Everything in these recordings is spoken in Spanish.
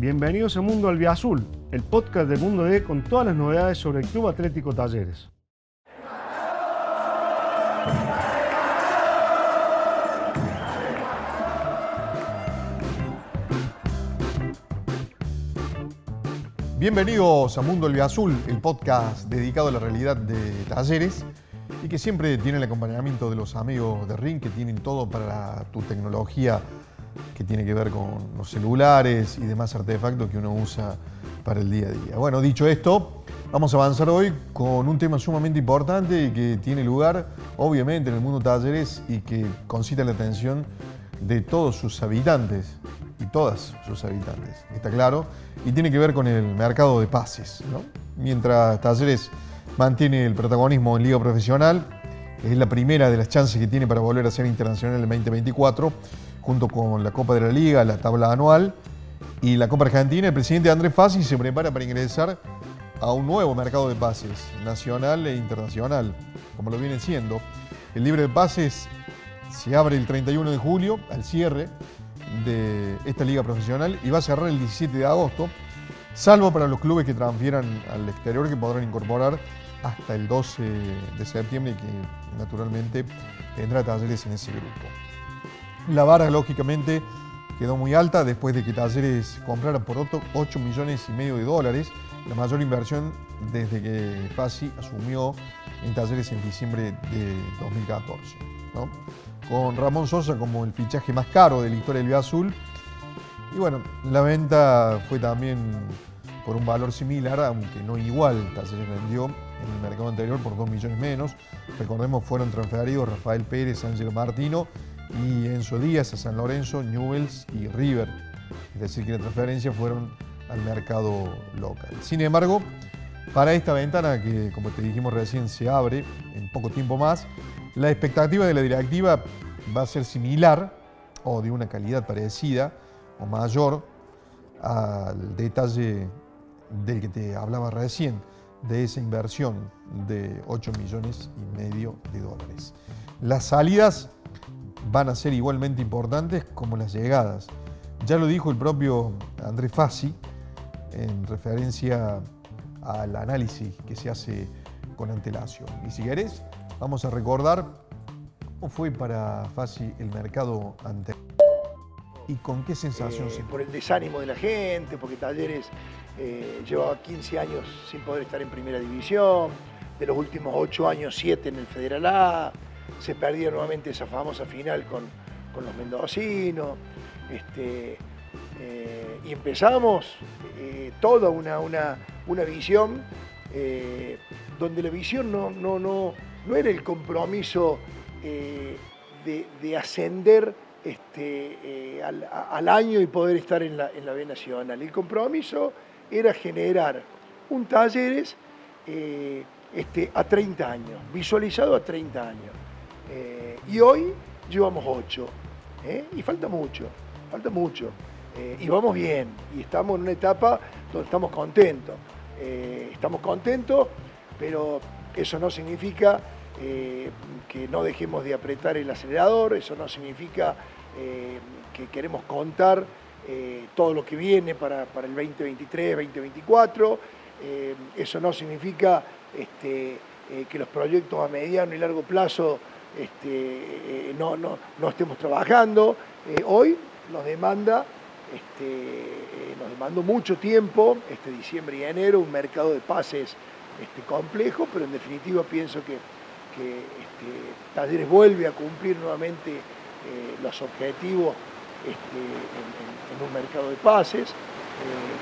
Bienvenidos a Mundo Albiazul, el podcast de Mundo D con todas las novedades sobre el Club Atlético Talleres. Bienvenidos a Mundo Albiazul, el podcast dedicado a la realidad de Talleres y que siempre tiene el acompañamiento de los amigos de Ring que tienen todo para tu tecnología que tiene que ver con los celulares y demás artefactos que uno usa para el día a día. Bueno, dicho esto, vamos a avanzar hoy con un tema sumamente importante y que tiene lugar, obviamente, en el mundo talleres y que concita la atención de todos sus habitantes y todas sus habitantes, está claro, y tiene que ver con el mercado de pases. Mientras Talleres mantiene el protagonismo en Liga Profesional, es la primera de las chances que tiene para volver a ser internacional en el 2024 junto con la Copa de la Liga, la tabla anual y la Copa Argentina, el presidente Andrés Fassi se prepara para ingresar a un nuevo mercado de pases, nacional e internacional, como lo viene siendo. El libre de pases se abre el 31 de julio, al cierre de esta liga profesional, y va a cerrar el 17 de agosto, salvo para los clubes que transfieran al exterior, que podrán incorporar hasta el 12 de septiembre, que naturalmente tendrá talleres en ese grupo. La vara, lógicamente, quedó muy alta después de que Talleres comprara por 8 millones y medio de dólares, la mayor inversión desde que Fassi asumió en Talleres en diciembre de 2014. Con Ramón Sosa como el fichaje más caro de la historia del Azul. Y bueno, la venta fue también por un valor similar, aunque no igual. Talleres vendió en el mercado anterior por 2 millones menos. Recordemos, fueron transferidos Rafael Pérez, Ángel Martino y Enzo Díaz a San Lorenzo, Newells y River. Es decir, que las transferencias fueron al mercado local. Sin embargo, para esta ventana que, como te dijimos recién, se abre en poco tiempo más, la expectativa de la directiva va a ser similar o de una calidad parecida o mayor al detalle del que te hablaba recién, de esa inversión de 8 millones y medio de dólares. Las salidas van a ser igualmente importantes como las llegadas. Ya lo dijo el propio André Fassi en referencia al análisis que se hace con antelación. Y si querés, vamos a recordar cómo fue para Fassi el mercado anterior y con qué sensación eh, se... Por el desánimo de la gente, porque Talleres eh, llevaba 15 años sin poder estar en primera división, de los últimos 8 años 7 en el Federal A, se perdía nuevamente esa famosa final con, los mendocinos. Este, eh, y empezamos eh, toda una, una, visión eh, donde la visión no, no, no, no era el compromiso de, ascender este, al, año y poder estar en la, en la B Nacional. El compromiso era generar un talleres este, a 30 años, visualizado a 30 años. Eh, y hoy llevamos ocho. ¿eh? Y falta mucho, falta mucho. Eh, y vamos bien. Y estamos en una etapa donde estamos contentos. estamos contentos, pero eso no significa que no dejemos de apretar el acelerador, eso no significa que queremos contar todo lo que viene para, el 2023, 2024. eso no significa este, que los proyectos a mediano y largo plazo este, eh, no, no, no, estemos trabajando. Eh, hoy nos demanda, este, eh, nos demandó mucho tiempo, este diciembre y enero, un mercado de pases este, complejo, pero en definitiva pienso que, que este, Talleres vuelve a cumplir nuevamente los objetivos este, en, un mercado de pases.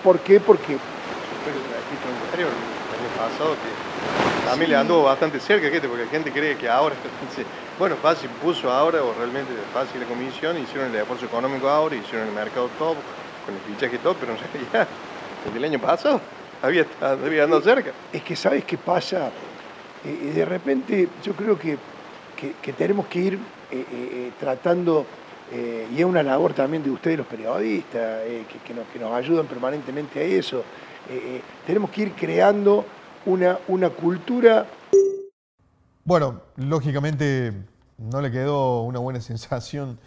¿Por qué? Porque... El año pasado que también le anduvo bastante cerca, gente, porque la gente cree que ahora, bueno, fácil puso ahora, o realmente fácil la comisión, hicieron el esfuerzo económico ahora, hicieron el mercado top, con el fichaje top, pero no sé, ya, desde el año pasado había, había andado cerca. Es que, ¿sabes qué pasa? Eh, eh, de repente yo creo que, tenemos que ir eh, tratando, y es una labor también de ustedes los periodistas, que, nos, que nos ayudan permanentemente a eso, tenemos que ir creando una, una cultura. Bueno, lógicamente no le quedó una buena sensación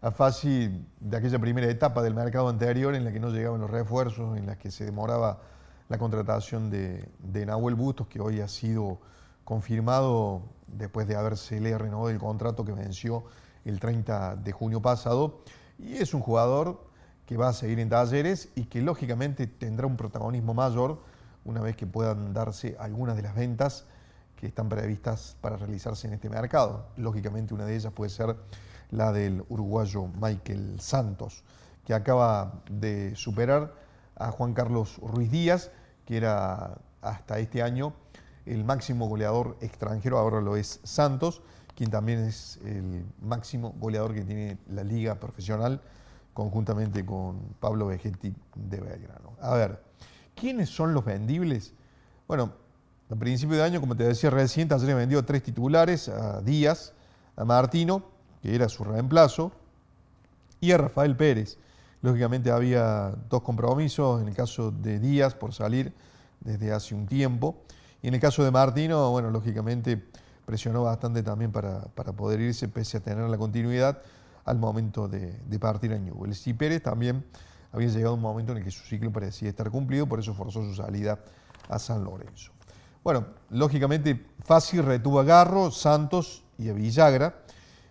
a Fasi de aquella primera etapa del mercado anterior en la que no llegaban los refuerzos, en la que se demoraba la contratación de, de Nahuel Bustos, que hoy ha sido confirmado después de haberse le renovado el contrato que venció el 30 de junio pasado. Y es un jugador que va a seguir en talleres y que lógicamente tendrá un protagonismo mayor una vez que puedan darse algunas de las ventas que están previstas para realizarse en este mercado. Lógicamente una de ellas puede ser la del uruguayo Michael Santos, que acaba de superar a Juan Carlos Ruiz Díaz, que era hasta este año el máximo goleador extranjero, ahora lo es Santos, quien también es el máximo goleador que tiene la liga profesional, conjuntamente con Pablo Vegetti de Belgrano. A ver, ¿quiénes son los vendibles? Bueno, a principio de año, como te decía recién, Talleres vendió tres titulares, a Díaz, a Martino, que era su reemplazo, y a Rafael Pérez. Lógicamente había dos compromisos, en el caso de Díaz por salir desde hace un tiempo, y en el caso de Martino, bueno, lógicamente presionó bastante también para, poder irse, pese a tener la continuidad al momento de, partir a Newell's. Y Pérez también había llegado un momento en el que su ciclo parecía estar cumplido, por eso forzó su salida a San Lorenzo. Bueno, lógicamente fácil retuvo a Garro, Santos y a Villagra,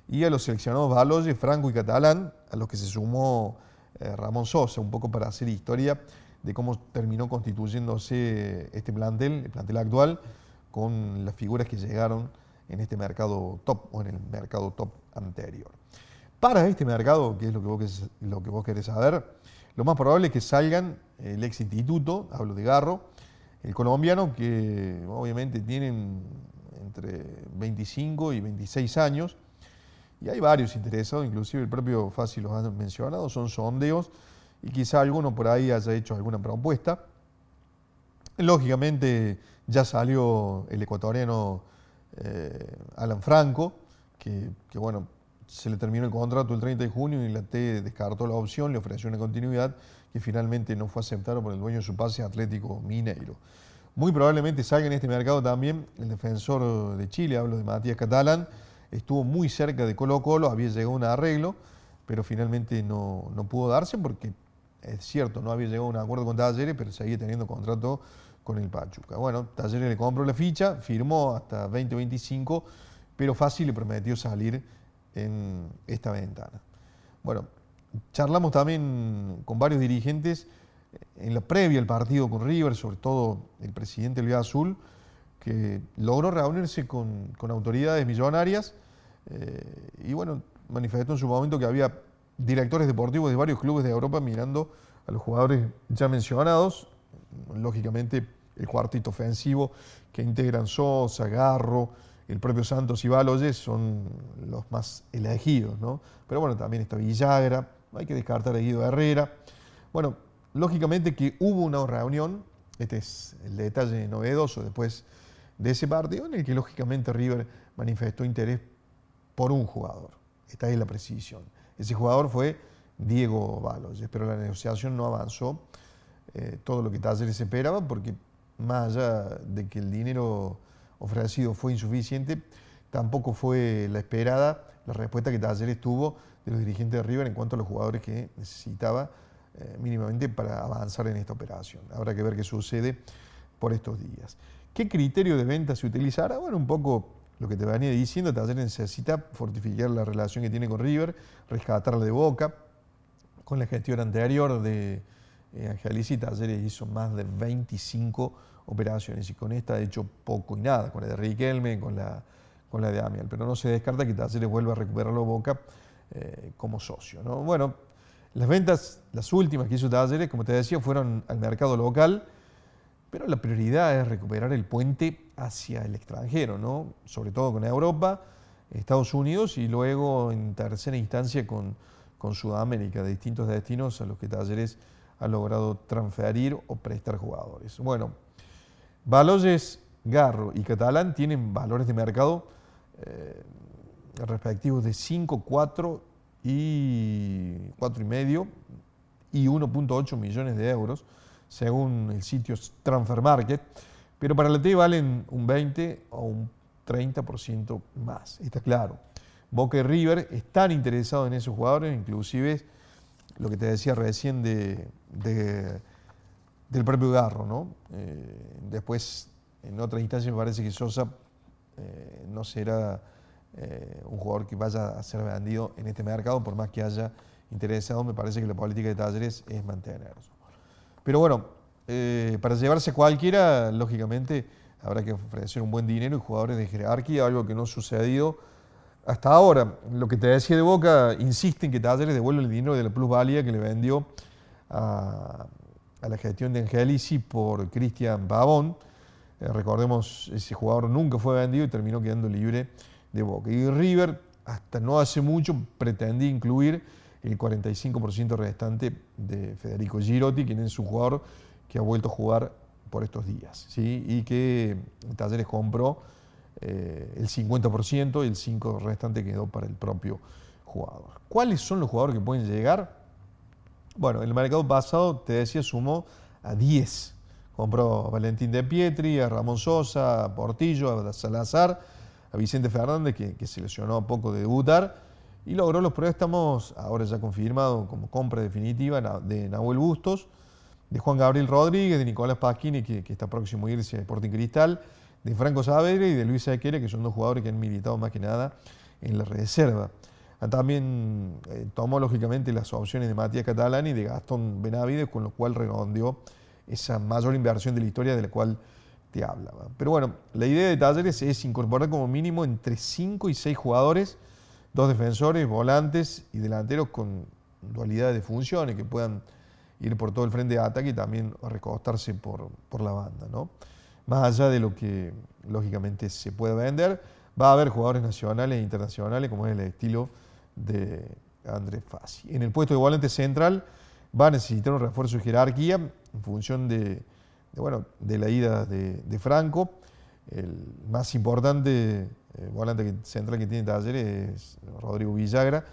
y a los seleccionados Baloye, Franco y Catalán, a los que se sumó eh, Ramón Sosa, un poco para hacer historia de cómo terminó constituyéndose este plantel, el plantel actual, con las figuras que llegaron en este mercado top o en el mercado top anterior. Para este mercado, que es lo que vos, lo que vos querés saber, lo más probable es que salgan el ex instituto, hablo de Garro, el colombiano, que obviamente tienen entre 25 y 26 años, y hay varios interesados, inclusive el propio Fácil los ha mencionado, son sondeos y quizá alguno por ahí haya hecho alguna propuesta. Lógicamente ya salió el ecuatoriano eh, Alan Franco, que, bueno, se le terminó el contrato el 30 de junio y la T descartó la opción, le ofreció una continuidad que finalmente no fue aceptada por el dueño de su pase Atlético Mineiro. Muy probablemente salga en este mercado también el defensor de Chile, hablo de Matías Catalán, estuvo muy cerca de Colo Colo, había llegado a un arreglo, pero finalmente no, pudo darse porque es cierto, no había llegado a un acuerdo con Talleres, pero seguía teniendo contrato con el Pachuca. Bueno, Talleres le compró la ficha, firmó hasta 2025, pero fácil le prometió salir en esta ventana. Bueno, charlamos también con varios dirigentes en la previa al partido con River, sobre todo el presidente Luis Azul, que logró reunirse con, autoridades millonarias eh, y bueno, manifestó en su momento que había directores deportivos de varios clubes de Europa mirando a los jugadores ya mencionados, lógicamente el cuartito ofensivo que integran Sosa, Garro, el propio Santos y Baloyes son los más elegidos, ¿no? Pero bueno, también está Villagra, hay que descartar a Guido Herrera. Bueno, lógicamente que hubo una reunión, este es el detalle novedoso después de ese partido en el que lógicamente River manifestó interés por un jugador. Esta es la precisión. Ese jugador fue Diego Baloyes, pero la negociación no avanzó eh, todo lo que Talleres esperaba porque más allá de que el dinero ofrecido fue insuficiente, tampoco fue la esperada la respuesta que Talleres tuvo de los dirigentes de River en cuanto a los jugadores que necesitaba eh, mínimamente para avanzar en esta operación. Habrá que ver qué sucede por estos días. ¿Qué criterio de venta se utilizará? Bueno, un poco lo que te venía diciendo, Talleres necesita fortificar la relación que tiene con River, rescatarla de Boca. Con la gestión anterior de eh, Angelici, Talleres hizo más de 25 operaciones y con esta ha hecho poco y nada, con la de Riquelme, con la, con la de Amial. Pero no se descarta que Talleres vuelva a recuperarlo Boca eh, como socio. ¿no? Bueno, las ventas, las últimas que hizo Talleres, como te decía, fueron al mercado local pero la prioridad es recuperar el puente hacia el extranjero, ¿no? sobre todo con Europa, Estados Unidos y luego en tercera instancia con, con Sudamérica, de distintos destinos a los que Talleres ha logrado transferir o prestar jugadores. Bueno, Baloyes, Garro y Catalán tienen valores de mercado eh, respectivos de 5, 4 y 4,5 y 1.8 millones de euros según el sitio Transfer Market, pero para la T valen un 20 o un 30% más, está claro. Boca y River están interesados en esos jugadores, inclusive lo que te decía recién de, del propio Garro. ¿no? Eh, después, en otra instancia, me parece que Sosa eh, no será eh, un jugador que vaya a ser vendido en este mercado, por más que haya interesado, me parece que la política de Talleres es mantenerlo. Pero bueno, para llevarse cualquiera, lógicamente, habrá que ofrecer un buen dinero y jugadores de jerarquía, algo que no ha sucedido hasta ahora. Lo que te decía de Boca, insiste en que Talleres devuelva el dinero de la plusvalía que le vendió a, la gestión de Angelici por Cristian Pavón. Eh, recordemos, ese jugador nunca fue vendido y terminó quedando libre de Boca. Y River, hasta no hace mucho, pretendía incluir el 45% restante de Federico Girotti, quien es un jugador que ha vuelto a jugar por estos días, ¿sí? y que Talleres compró eh, el 50% y el 5% restante quedó para el propio jugador. ¿Cuáles son los jugadores que pueden llegar? Bueno, el mercado pasado, te decía, sumó a 10. Compró a Valentín de Pietri, a Ramón Sosa, a Portillo, a Salazar, a Vicente Fernández, que, se lesionó a poco de debutar, y logró los préstamos, ahora ya confirmado como compra definitiva, de Nahuel Bustos, de Juan Gabriel Rodríguez, de Nicolás Pasquini, que, está próximo a irse a Sporting Cristal, de Franco Saavedra y de Luis Aquere, que son dos jugadores que han militado más que nada en la reserva. Ah, también eh, tomó lógicamente las opciones de Matías Catalani y de Gastón Benavides, con lo cual redondeó esa mayor inversión de la historia de la cual te hablaba. Pero bueno, la idea de Talleres es incorporar como mínimo entre 5 y 6 jugadores, dos defensores, volantes y delanteros con dualidad de funciones que puedan ir por todo el frente de ataque y también recostarse por, por la banda. ¿no? Más allá de lo que lógicamente se puede vender, va a haber jugadores nacionales e internacionales, como es el estilo de Andrés Fassi. En el puesto de volante central va a necesitar un refuerzo de jerarquía en función de, bueno, de la ida de, Franco. El más importante eh, volante central que tiene Talleres es Rodrigo Villagra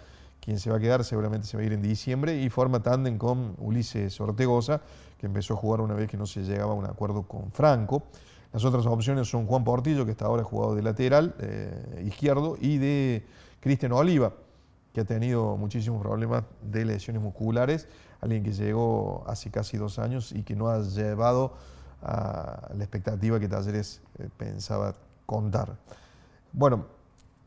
quien se va a quedar seguramente se va a ir en diciembre y forma tándem con Ulises Ortegoza, que empezó a jugar una vez que no se llegaba a un acuerdo con Franco. Las otras opciones son Juan Portillo, que hasta ahora jugado de lateral eh, izquierdo, y de Cristian Oliva, que ha tenido muchísimos problemas de lesiones musculares, alguien que llegó hace casi dos años y que no ha llevado a la expectativa que Talleres eh, pensaba contar. Bueno,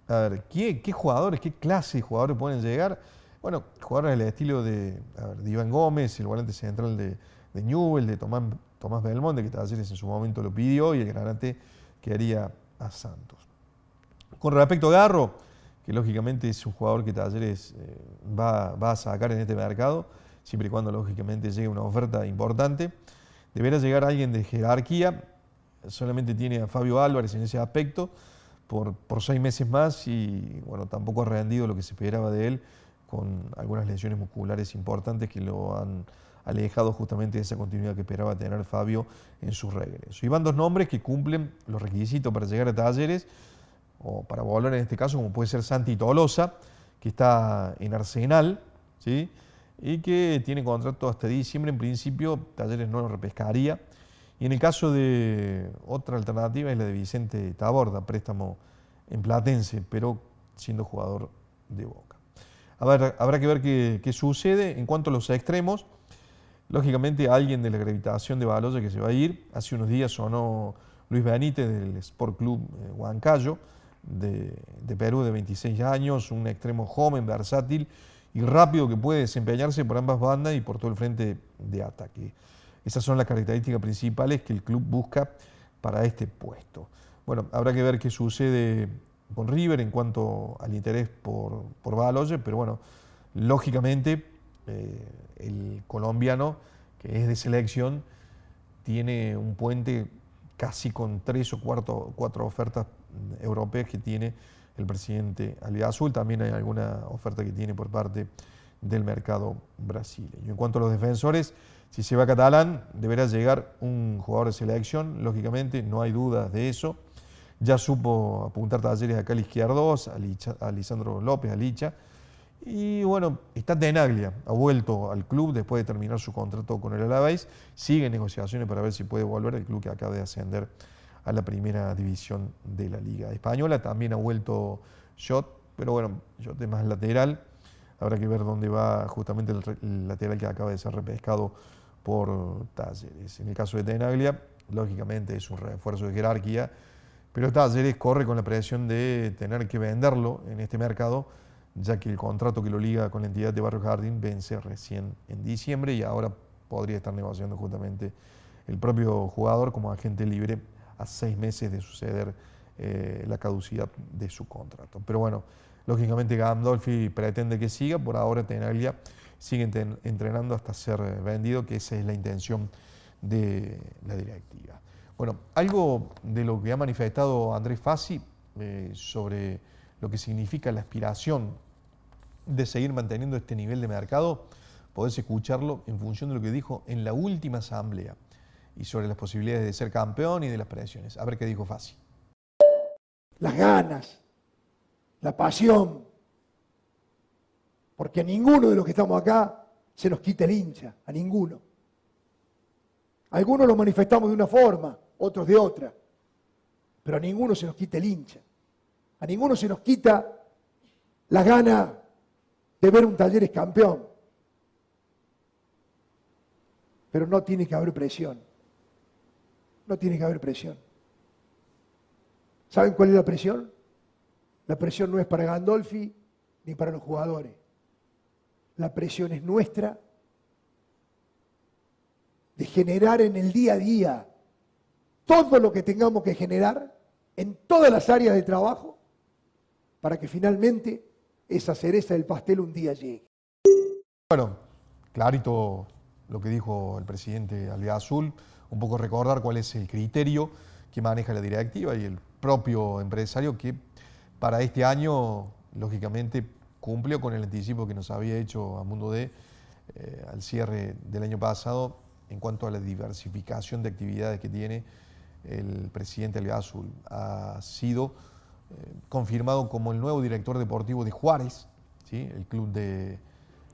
a ver, ¿qué, jugadores, qué clase de jugadores pueden llegar? Bueno, jugadores del estilo de, Iván Gómez, el volante central de, de Newell, de Tomás, Tomás Belmonte, que Talleres en su momento lo pidió, y el granate que haría a Santos. Con respecto a Garro, que lógicamente es un jugador que Talleres eh, va, va, a sacar en este mercado, siempre y cuando lógicamente llegue una oferta importante, deberá llegar alguien de jerarquía, solamente tiene a Fabio Álvarez en ese aspecto, por, seis meses más y bueno, tampoco ha rendido lo que se esperaba de él con algunas lesiones musculares importantes que lo han alejado justamente de esa continuidad que esperaba tener Fabio en su regreso. Y van dos nombres que cumplen los requisitos para llegar a talleres, o para volver en este caso, como puede ser Santi Tolosa, que está en Arsenal, ¿sí? Y que tiene contrato hasta diciembre. En principio, Talleres no lo repescaría. Y en el caso de otra alternativa es la de Vicente Taborda, préstamo en Platense, pero siendo jugador de Boca. A ver, habrá que ver qué, sucede. En cuanto a los extremos, lógicamente alguien de la gravitación de Baloya que se va a ir. Hace unos días sonó Luis Benítez del Sport Club eh, Huancayo, de, de Perú, de 26 años, un extremo joven, versátil y rápido que puede desempeñarse por ambas bandas y por todo el frente de ataque. Esas son las características principales que el club busca para este puesto. Bueno, habrá que ver qué sucede con River en cuanto al interés por, por Baloye, pero bueno, lógicamente eh, el colombiano, que es de selección, tiene un puente casi con tres o cuatro, cuatro ofertas europeas que tiene el presidente Azul. También hay alguna oferta que tiene por parte del mercado brasileño. En cuanto a los defensores, si se va Catalán, deberá llegar un jugador de selección, lógicamente, no hay dudas de eso. Ya supo apuntar talleres acá al izquierdo, a Lisandro López, a Licha. Y bueno, está Tenaglia, ha vuelto al club después de terminar su contrato con el Alavés. Sigue negociaciones para ver si puede volver el club que acaba de ascender a la primera división de la Liga Española. También ha vuelto Shot, Pero bueno, yo más lateral. Habrá que ver dónde va justamente el, lateral que acaba de ser repescado por Talleres. En el caso de Tenaglia, lógicamente es un refuerzo de jerarquía, pero Talleres corre con la presión de tener que venderlo en este mercado, ya que el contrato que lo liga con la entidad de Barrio Jardín vence recién en diciembre y ahora podría estar negociando justamente el propio jugador como agente libre a seis meses de suceder eh, la caducidad de su contrato. Pero bueno, lógicamente Gandolfi pretende que siga, por ahora Tenaglia sigue entrenando hasta ser vendido, que esa es la intención de la directiva. Bueno, algo de lo que ha manifestado Andrés Fassi eh, sobre lo que significa la aspiración de seguir manteniendo este nivel de mercado, podés escucharlo en función de lo que dijo en la última asamblea y sobre las posibilidades de ser campeón y de las presiones. A ver qué dijo Fassi. Las ganas, la pasión, porque a ninguno de los que estamos acá se nos quita el hincha, a ninguno. Algunos lo manifestamos de una forma, otros de otra, pero a ninguno se nos quita el hincha, a ninguno se nos quita la gana de ver un Talleres campeón. Pero no tiene que haber presión. No tiene que haber presión. ¿Saben cuál es la presión? La presión no es para Gandolfi ni para los jugadores. La presión es nuestra de generar en el día a día todo lo que tengamos que generar en todas las áreas de trabajo para que finalmente esa cereza del pastel un día llegue. Bueno, clarito lo que dijo el presidente Alvea Azul, un poco recordar cuál es el criterio que maneja la directiva y el propio empresario que para este año, lógicamente, cumplió con el anticipo que nos había hecho a Mundo D eh, al cierre del año pasado en cuanto a la diversificación de actividades que tiene el presidente Alvea Azul. Ha sido eh, confirmado como el nuevo director deportivo de Juárez, ¿sí? el club de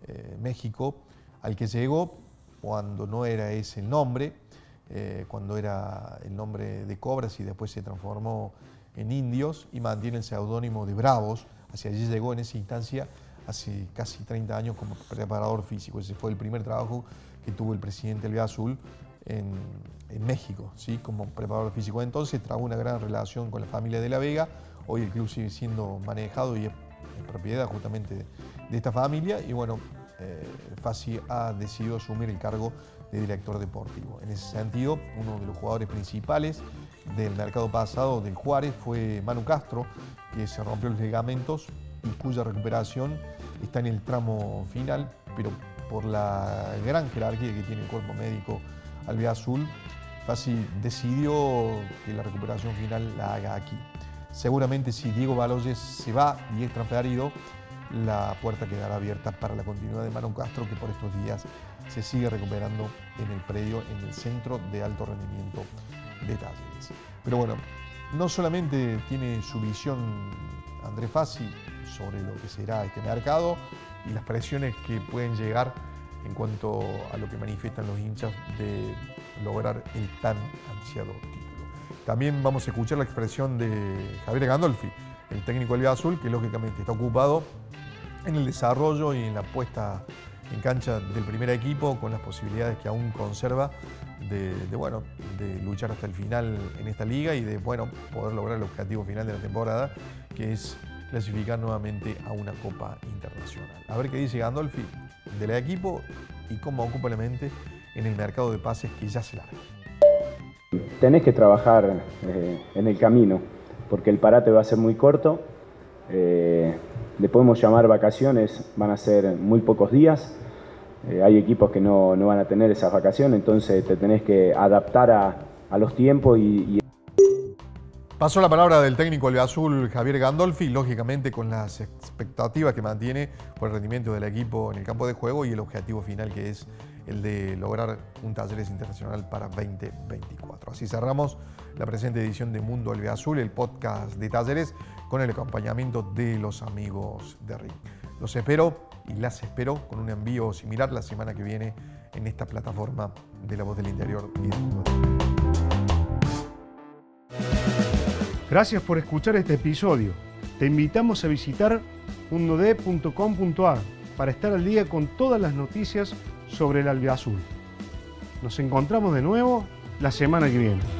eh, México, al que llegó cuando no era ese el nombre, cuando era el nombre de Cobras y después se transformó en Indios y mantiene el seudónimo de Bravos, Hacia allí llegó en esa instancia hace casi 30 años como preparador físico. Ese fue el primer trabajo que tuvo el presidente Elvia Azul en, México, ¿sí? como preparador físico. Entonces trajo una gran relación con la familia de La Vega. Hoy el club sigue siendo manejado y es propiedad justamente de esta familia. Y bueno, eh, ha decidido asumir el cargo de director deportivo. En ese sentido, uno de los jugadores principales del mercado pasado del Juárez fue Manu Castro, que se rompió los ligamentos y cuya recuperación está en el tramo final, pero por la gran jerarquía que tiene el cuerpo médico Albia Azul, Fassi decidió que la recuperación final la haga aquí. Seguramente si Diego Baloyes se va y es transferido, la puerta quedará abierta para la continuidad de Manu Castro, que por estos días se sigue recuperando en el predio, en el centro de alto rendimiento de Talleres. Pero bueno, no solamente tiene su visión André Fassi sobre lo que será este mercado y las presiones que pueden llegar en cuanto a lo que manifiestan los hinchas de lograr el tan ansiado título. También vamos a escuchar la expresión de Javier Gandolfi, el técnico del Azul, que lógicamente está ocupado en el desarrollo y en la puesta en cancha del primer equipo con las posibilidades que aún conserva de, bueno, de luchar hasta el final en esta liga y de bueno, poder lograr el objetivo final de la temporada, que es clasificar nuevamente a una Copa Internacional. A ver qué dice Gandolfi del equipo y cómo ocupa en el mercado de pases que ya se larga. Tenés que trabajar eh, en el camino, porque el parate va a ser muy corto. Eh, le podemos llamar vacaciones, van a ser muy pocos días. Eh, hay equipos que no, van a tener esas vacaciones, entonces te tenés que adaptar a, los tiempos y, Pasó la palabra del técnico azul Javier Gandolfi, lógicamente con las expectativas que mantiene por el rendimiento del equipo en el campo de juego y el objetivo final que es el de lograr un Talleres Internacional para 2024. Así cerramos la presente edición de Mundo Azul, el podcast de Talleres, con el acompañamiento de los amigos de Ring. Los espero y las espero con un envío similar la semana que viene en esta plataforma de La Voz del Interior y Mundo. Gracias por escuchar este episodio. Te invitamos a visitar mundod.com.ar para estar al día con todas las noticias sobre el albiazul. Nos encontramos de nuevo la semana que viene.